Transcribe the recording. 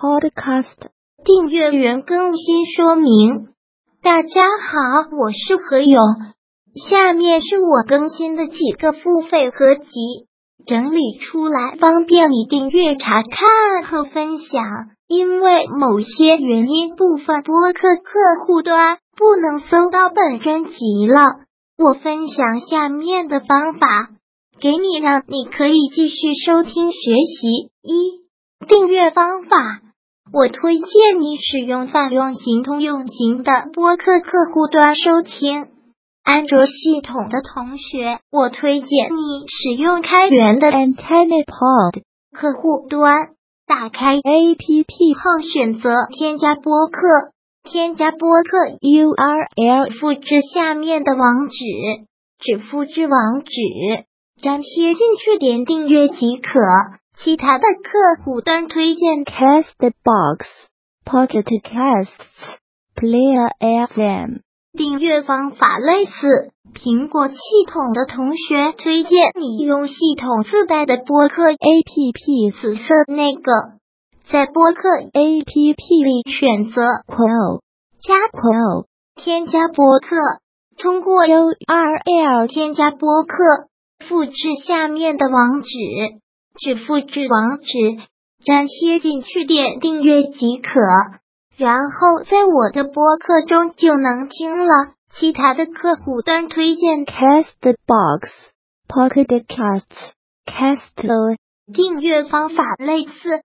Podcast 订阅员更新说明。大家好，我是何勇，下面是我更新的几个付费合集，整理出来方便你订阅查看和分享。因为某些原因，部分播客客户端不能搜到本专辑了，我分享下面的方法。给你，让你可以继续收听学习。一、订阅方法，我推荐你使用泛用型通用型的播客客户端收听。安卓系统的同学，我推荐你使用开源的 AntennaPod 客户端。打开 APP 后，选择添加播客，添加播客 URL，复制下面的网址，只复制网址。粘贴进去，点订阅即可。其他的客户端推荐：Castbox、Pocket Casts、Player FM。订阅方法类似。苹果系统的同学推荐你用系统自带的播客 APP，紫色那个，在播客 APP 里选择 Quell 加 Quell，添加播客，通过 URL 添加播客。复制下面的网址，只复制网址，粘贴进去，点订阅即可。然后在我的播客中就能听了。其他的客户端推荐：Castbox、Pocket Casts、Castro。订阅方法类似，